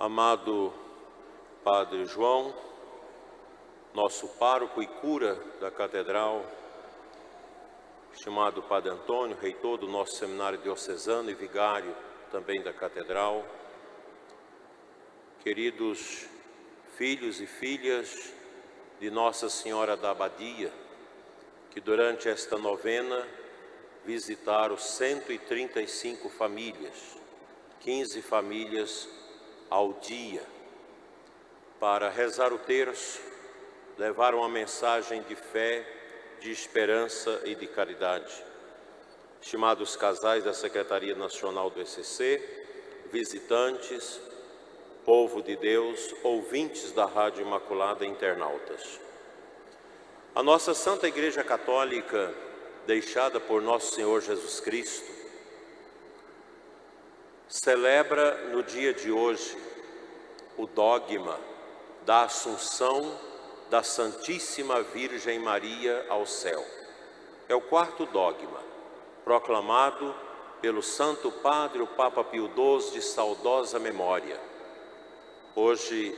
Amado Padre João, nosso pároco e cura da catedral, estimado Padre Antônio, reitor do nosso seminário diocesano e vigário também da catedral, queridos filhos e filhas de Nossa Senhora da Abadia, que durante esta novena visitaram 135 famílias, 15 famílias ao dia, para rezar o terço, levar uma mensagem de fé, de esperança e de caridade. Estimados casais da Secretaria Nacional do ECC, visitantes, povo de Deus, ouvintes da Rádio Imaculada internautas. A nossa Santa Igreja Católica, deixada por nosso Senhor Jesus Cristo, celebra no dia de hoje o dogma da Assunção da Santíssima Virgem Maria ao céu. É o quarto dogma, proclamado pelo Santo Padre, o Papa Pio XII, de saudosa memória. Hoje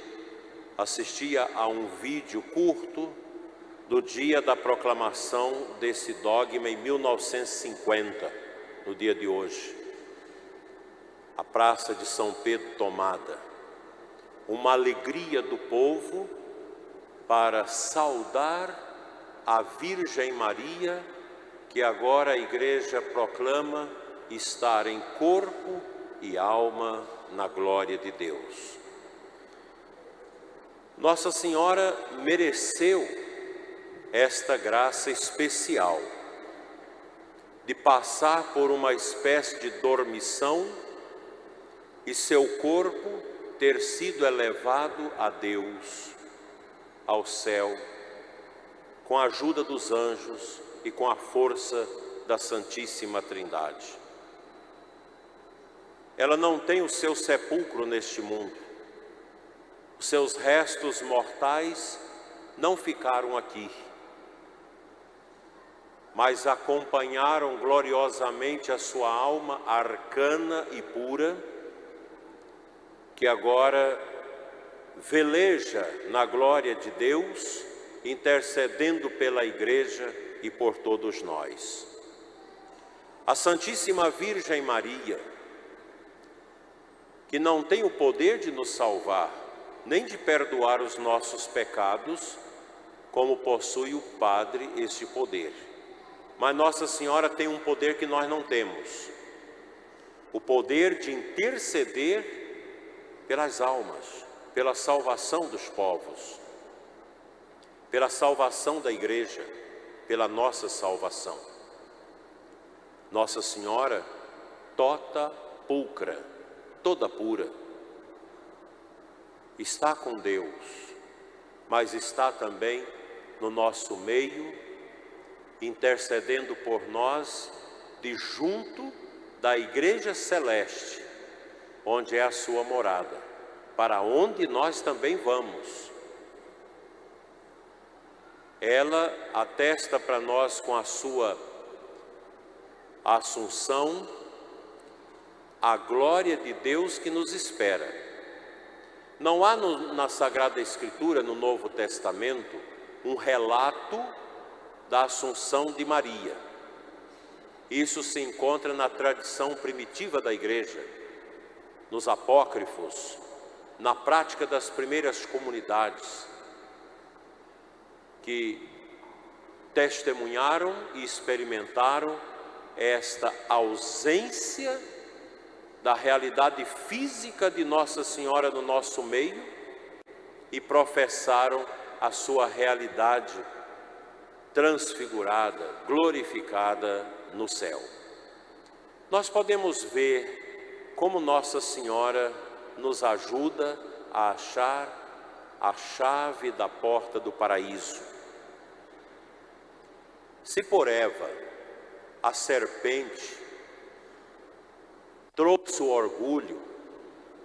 assistia a um vídeo curto do dia da proclamação desse dogma em 1950, no dia de hoje. A Praça de São Pedro tomada. Uma alegria do povo para saudar a Virgem Maria, que agora a igreja proclama estar em corpo e alma na glória de Deus. Nossa Senhora mereceu esta graça especial de passar por uma espécie de dormição e seu corpo ter sido elevado a Deus, ao céu, com a ajuda dos anjos e com a força da Santíssima Trindade. Ela não tem o seu sepulcro neste mundo, os seus restos mortais não ficaram aqui mas acompanharam gloriosamente a sua alma arcana e pura, que agora veleja na glória de Deus, intercedendo pela Igreja e por todos nós. A Santíssima Virgem Maria, que não tem o poder de nos salvar, nem de perdoar os nossos pecados, como possui o Padre este poder mas Nossa Senhora tem um poder que nós não temos: o poder de interceder pelas almas, pela salvação dos povos, pela salvação da igreja, pela nossa salvação. Nossa Senhora, tota pulcra, toda pura, está com Deus, mas está também no nosso meio intercedendo por nós de junto da igreja celeste, onde é a sua morada, para onde nós também vamos. Ela atesta para nós com a sua assunção a glória de Deus que nos espera. Não há no, na Sagrada Escritura, no Novo Testamento, um relato da Assunção de Maria. Isso se encontra na tradição primitiva da Igreja, nos apócrifos, na prática das primeiras comunidades, que testemunharam e experimentaram esta ausência da realidade física de Nossa Senhora no nosso meio e professaram a sua realidade transfigurada, glorificada no céu. Nós podemos ver como Nossa Senhora nos ajuda a achar a chave da porta do paraíso. Se por Eva a serpente trouxe o orgulho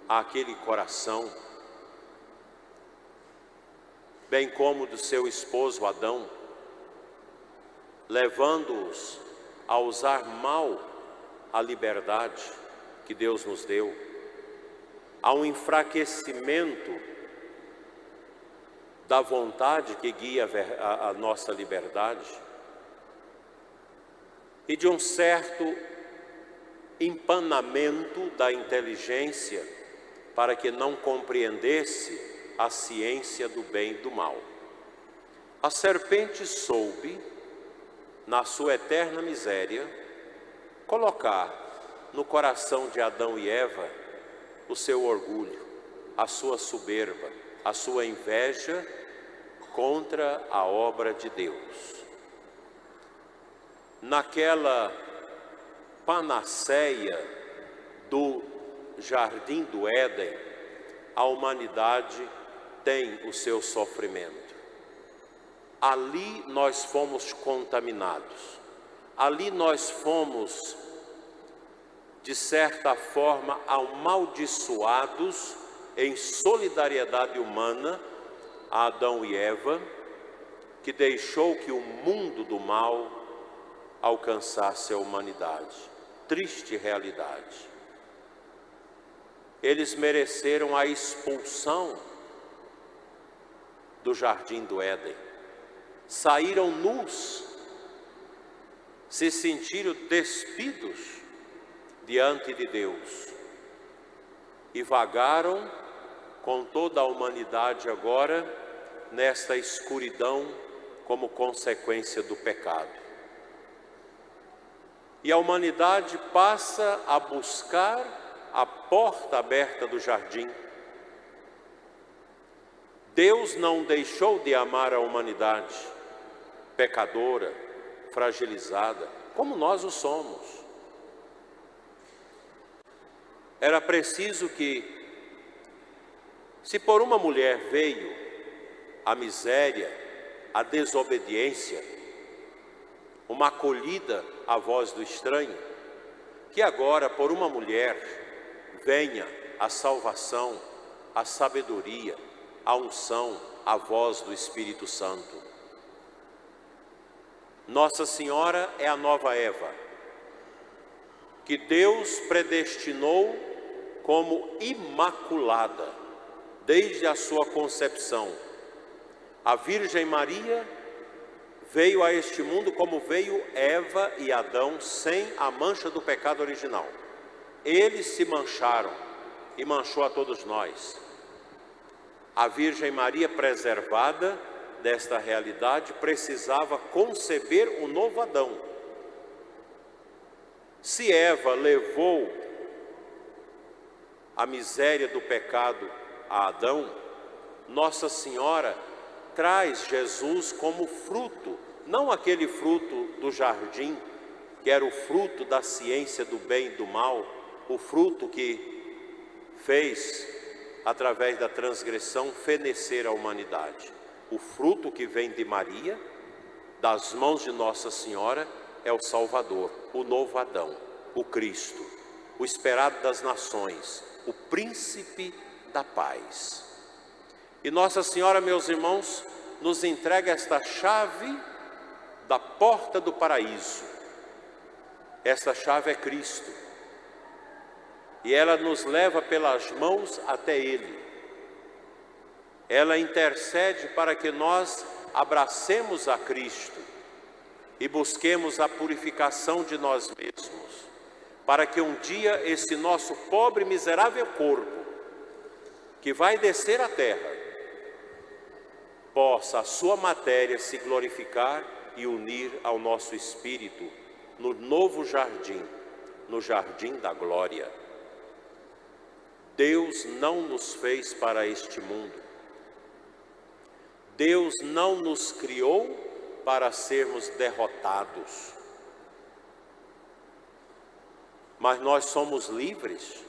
àquele coração, bem como do seu esposo Adão, levando-os a usar mal a liberdade que Deus nos deu, há um enfraquecimento da vontade que guia a, a nossa liberdade e de um certo empanamento da inteligência para que não compreendesse a ciência do bem e do mal. A serpente soube, na sua eterna miséria, colocar no coração de Adão e Eva o seu orgulho, a sua soberba, a sua inveja contra a obra de Deus. Naquela panaceia do jardim do Éden, a humanidade tem o seu sofrimento. Ali nós fomos contaminados, ali nós fomos, de certa forma, amaldiçoados em solidariedade humana a Adão e Eva, que deixou que o mundo do mal alcançasse a humanidade. Triste realidade. Eles mereceram a expulsão do jardim do Éden. Saíram nus, se sentiram despidos diante de Deus e vagaram com toda a humanidade agora nesta escuridão como consequência do pecado. E a humanidade passa a buscar a porta aberta do jardim. Deus não deixou de amar a humanidade, pecadora, fragilizada, como nós o somos. Era preciso que se por uma mulher veio a miséria, a desobediência, uma acolhida à voz do estranho, que agora por uma mulher venha a salvação, a sabedoria, a unção, a voz do Espírito Santo. Nossa Senhora é a nova Eva, que Deus predestinou como imaculada desde a sua concepção. A Virgem Maria veio a este mundo como veio Eva e Adão sem a mancha do pecado original. Eles se mancharam e manchou a todos nós. A Virgem Maria, preservada desta realidade, precisava conceber o novo Adão. Se Eva levou a miséria do pecado a Adão, Nossa Senhora traz Jesus como fruto, não aquele fruto do jardim, que era o fruto da ciência do bem e do mal, o fruto que fez, através da transgressão, fenecer a humanidade. O fruto que vem de Maria, das mãos de Nossa Senhora, é o Salvador, o novo Adão, o Cristo, o esperado das nações, o príncipe da paz. E Nossa Senhora, meus irmãos, nos entrega esta chave da porta do paraíso. Esta chave é Cristo. E ela nos leva pelas mãos até Ele. Ela intercede para que nós abracemos a Cristo e busquemos a purificação de nós mesmos, para que um dia esse nosso pobre miserável corpo que vai descer à terra, possa a sua matéria se glorificar e unir ao nosso espírito no novo jardim, no jardim da glória. Deus não nos fez para este mundo. Deus não nos criou para sermos derrotados. Mas nós somos livres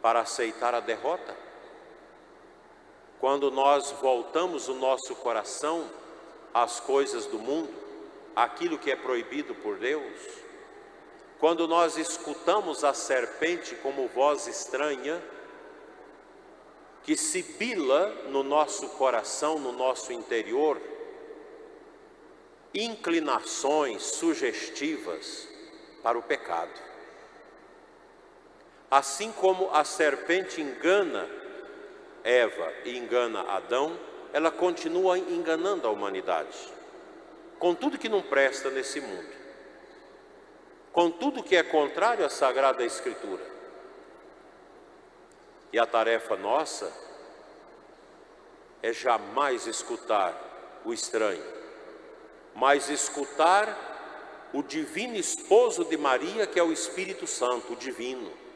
para aceitar a derrota. Quando nós voltamos o nosso coração às coisas do mundo, aquilo que é proibido por Deus, quando nós escutamos a serpente como voz estranha, que sibila no nosso coração, no nosso interior, inclinações sugestivas para o pecado. Assim como a serpente engana Eva e engana Adão, ela continua enganando a humanidade. Com tudo que não presta nesse mundo. Com tudo que é contrário à Sagrada Escritura. E a tarefa nossa é jamais escutar o estranho, mas escutar o divino esposo de Maria, que é o Espírito Santo, o divino.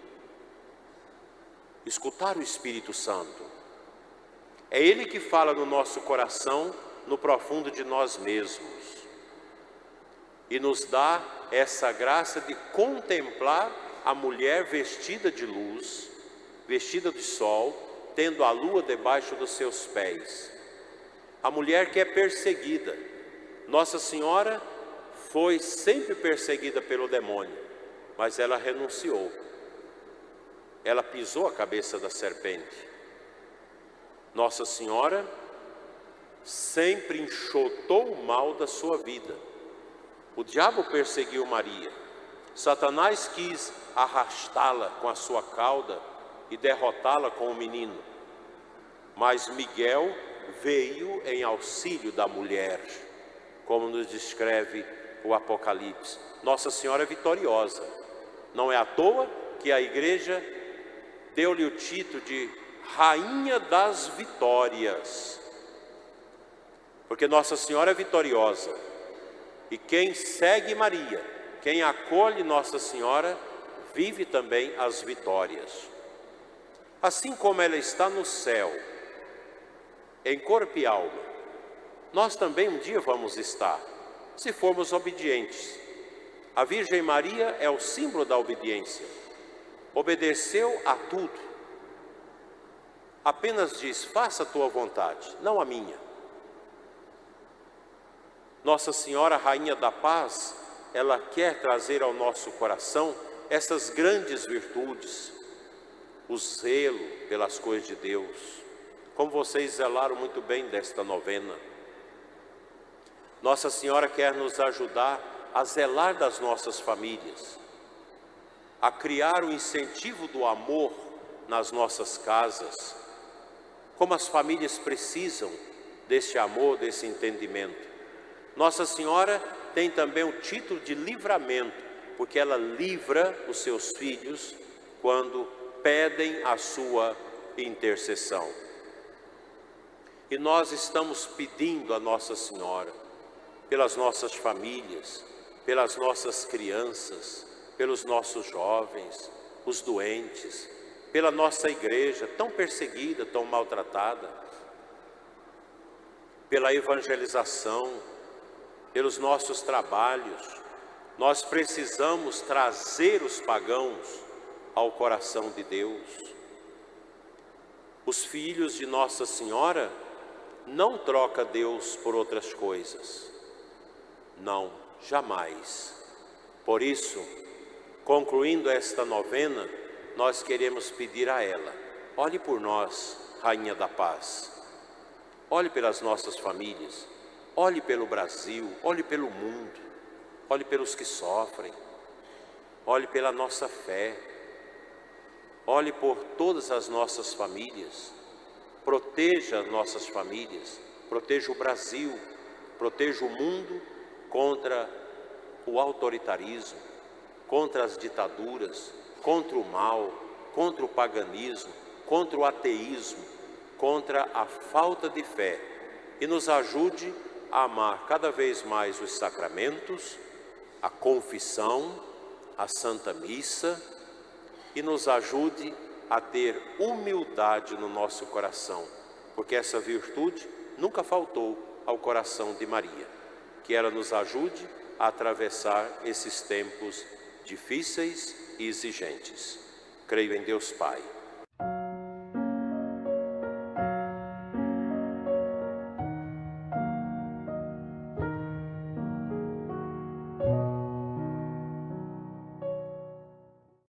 Escutar o Espírito Santo. É Ele que fala no nosso coração, no profundo de nós mesmos. E nos dá essa graça de contemplar a mulher vestida de luz, vestida de sol, tendo a lua debaixo dos seus pés. A mulher que é perseguida. Nossa Senhora foi sempre perseguida pelo demônio, mas ela renunciou. Ela pisou a cabeça da serpente. Nossa Senhora sempre enxotou o mal da sua vida. O diabo perseguiu Maria. Satanás quis arrastá-la com a sua cauda e derrotá-la com o menino. Mas Miguel veio em auxílio da mulher, como nos descreve o Apocalipse. Nossa Senhora é vitoriosa. Não é à toa que a igreja deu-lhe o título de Rainha das Vitórias. Porque Nossa Senhora é vitoriosa. E quem segue Maria, quem acolhe Nossa Senhora, vive também as vitórias. Assim como ela está no céu, em corpo e alma, nós também um dia vamos estar, se formos obedientes. A Virgem Maria é o símbolo da obediência. Obedeceu a tudo. Apenas diz: faça a tua vontade, não a minha. Nossa Senhora, Rainha da Paz, ela quer trazer ao nosso coração essas grandes virtudes, o zelo pelas coisas de Deus, como vocês zelaram muito bem desta novena. Nossa Senhora quer nos ajudar a zelar das nossas famílias, a criar o incentivo do amor nas nossas casas, como as famílias precisam desse amor, desse entendimento. Nossa Senhora tem também o título de livramento, porque ela livra os seus filhos quando pedem a sua intercessão. E nós estamos pedindo a Nossa Senhora, pelas nossas famílias, pelas nossas crianças, pelos nossos jovens, os doentes, pela nossa igreja tão perseguida, tão maltratada, pela evangelização, pelos nossos trabalhos. Nós precisamos trazer os pagãos ao coração de Deus. Os filhos de Nossa Senhora não troca Deus por outras coisas. Não, jamais. Por isso, concluindo esta novena, nós queremos pedir a ela: olhe por nós, Rainha da Paz. Olhe pelas nossas famílias, olhe pelo Brasil, olhe pelo mundo, olhe pelos que sofrem, olhe pela nossa fé, olhe por todas as nossas famílias, proteja as nossas famílias, proteja o Brasil, proteja o mundo contra o autoritarismo, contra as ditaduras, contra o mal, contra o paganismo, contra o ateísmo, contra a falta de fé e nos ajude a amar cada vez mais os sacramentos, a confissão, a Santa Missa e nos ajude a ter humildade no nosso coração, porque essa virtude nunca faltou ao coração de Maria. Que ela nos ajude a atravessar esses tempos difíceis e exigentes. Creio em Deus Pai